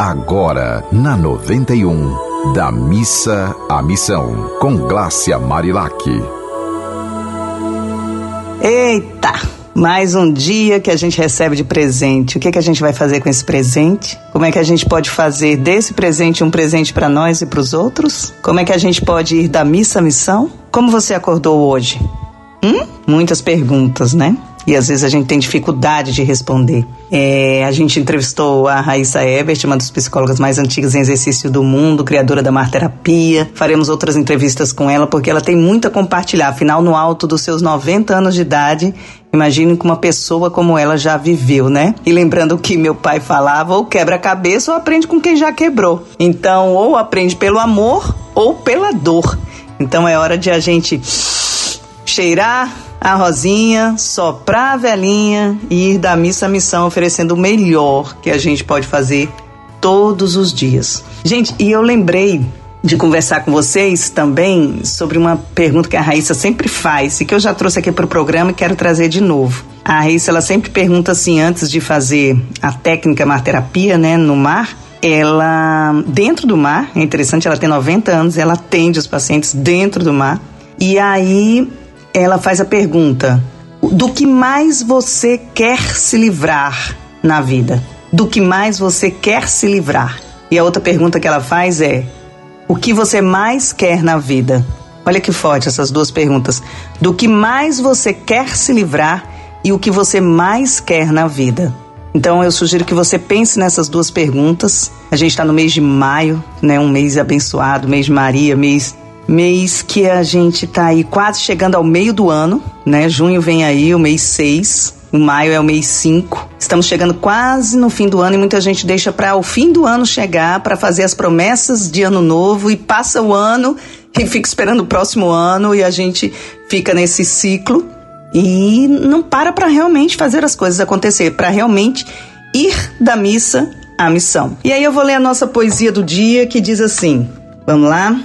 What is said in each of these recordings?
Agora, na 91, da missa à missão, com Glácia Marilac. Eita! Mais um dia que a gente recebe de presente. O que, que a gente vai fazer com esse presente? Como é que a gente pode fazer desse presente um presente para nós e para os outros? Como é que a gente pode ir da missa à missão? Como você acordou hoje? Hum? Muitas perguntas, né? E às vezes a gente tem dificuldade de responder. É, a gente entrevistou a Raíssa Ebert, uma das psicólogas mais antigas em exercício do mundo, criadora da Marterapia. Faremos outras entrevistas com ela porque ela tem muito a compartilhar. Afinal, no alto dos seus 90 anos de idade, Imagine que uma pessoa como ela já viveu, né? E lembrando que meu pai falava, ou quebra a cabeça ou aprende com quem já quebrou. Então, ou aprende pelo amor ou pela dor. Então é hora de a gente cheirar a Rosinha, soprar a velhinha e ir da missa à missão oferecendo o melhor que a gente pode fazer todos os dias. Gente, e eu lembrei de conversar com vocês também sobre uma pergunta que a Raíssa sempre faz e que eu já trouxe aqui para o programa e quero trazer de novo. A Raíssa ela sempre pergunta assim antes de fazer a técnica marterapia, né, no mar, ela dentro do mar, é interessante, ela tem 90 anos, ela atende os pacientes dentro do mar. E aí ela faz a pergunta: do que mais você quer se livrar na vida? Do que mais você quer se livrar? E a outra pergunta que ela faz é: o que você mais quer na vida? Olha que forte essas duas perguntas. Do que mais você quer se livrar e o que você mais quer na vida? Então eu sugiro que você pense nessas duas perguntas. A gente está no mês de maio, né? Um mês abençoado, mês de Maria, mês mês que a gente tá aí quase chegando ao meio do ano, né? Junho vem aí, o mês 6. O maio é o mês 5. Estamos chegando quase no fim do ano e muita gente deixa para o fim do ano chegar para fazer as promessas de ano novo e passa o ano e fica esperando o próximo ano e a gente fica nesse ciclo e não para para realmente fazer as coisas acontecer, para realmente ir da missa à missão. E aí eu vou ler a nossa poesia do dia que diz assim: Vamos lá?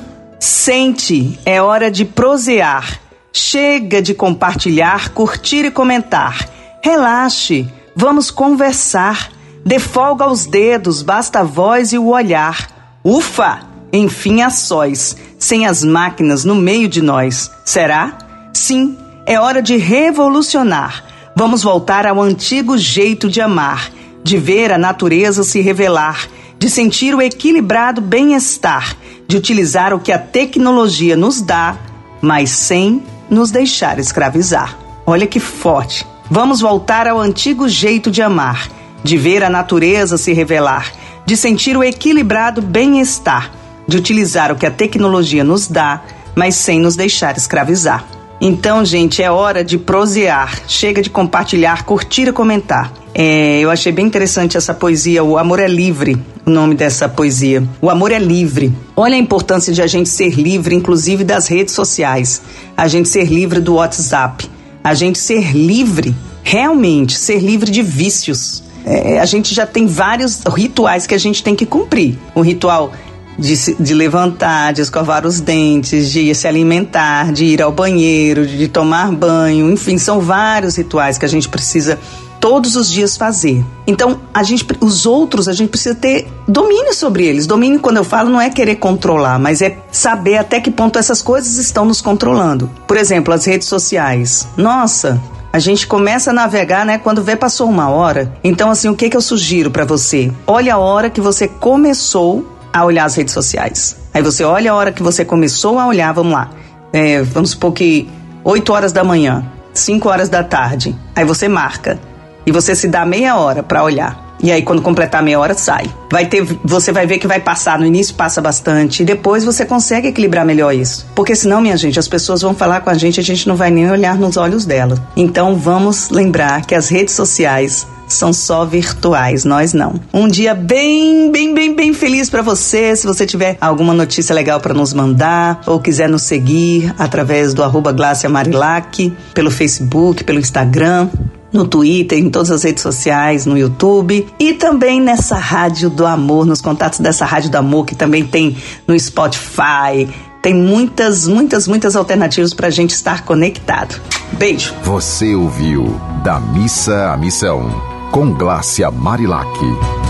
Sente, é hora de prosear. Chega de compartilhar, curtir e comentar. Relaxe, vamos conversar. Dê folga aos dedos, basta a voz e o olhar. Ufa! Enfim, a sós, sem as máquinas no meio de nós. Será? Sim, é hora de revolucionar. Vamos voltar ao antigo jeito de amar, de ver a natureza se revelar, de sentir o equilibrado bem-estar de utilizar o que a tecnologia nos dá, mas sem nos deixar escravizar. Olha que forte. Vamos voltar ao antigo jeito de amar, de ver a natureza se revelar, de sentir o equilibrado bem-estar, de utilizar o que a tecnologia nos dá, mas sem nos deixar escravizar. Então, gente, é hora de prosear. Chega de compartilhar, curtir e comentar. É, eu achei bem interessante essa poesia, O Amor é Livre, o nome dessa poesia. O amor é livre. Olha a importância de a gente ser livre, inclusive das redes sociais. A gente ser livre do WhatsApp. A gente ser livre, realmente, ser livre de vícios. É, a gente já tem vários rituais que a gente tem que cumprir. O ritual de, de levantar, de escovar os dentes, de se alimentar, de ir ao banheiro, de tomar banho, enfim, são vários rituais que a gente precisa todos os dias fazer. Então, a gente, os outros, a gente precisa ter domínio sobre eles. Domínio, quando eu falo, não é querer controlar, mas é saber até que ponto essas coisas estão nos controlando. Por exemplo, as redes sociais. Nossa, a gente começa a navegar, né, quando vê passou uma hora. Então, assim, o que que eu sugiro para você? Olha a hora que você começou a olhar as redes sociais. Aí você olha a hora que você começou a olhar, vamos lá. É, vamos supor que 8 horas da manhã, 5 horas da tarde. Aí você marca. E você se dá meia hora para olhar. E aí, quando completar meia hora, sai. Vai ter, você vai ver que vai passar. No início passa bastante. E depois você consegue equilibrar melhor isso. Porque senão, minha gente, as pessoas vão falar com a gente e a gente não vai nem olhar nos olhos dela. Então vamos lembrar que as redes sociais são só virtuais, nós não. Um dia bem, bem, bem, bem feliz para você. Se você tiver alguma notícia legal para nos mandar ou quiser nos seguir através do arroba Marilac, pelo Facebook, pelo Instagram, no Twitter, em todas as redes sociais, no YouTube e também nessa Rádio do Amor, nos contatos dessa Rádio do Amor que também tem no Spotify. Tem muitas, muitas, muitas alternativas para a gente estar conectado. Beijo. Você ouviu Da Missa à Missão com Glácia Marilac.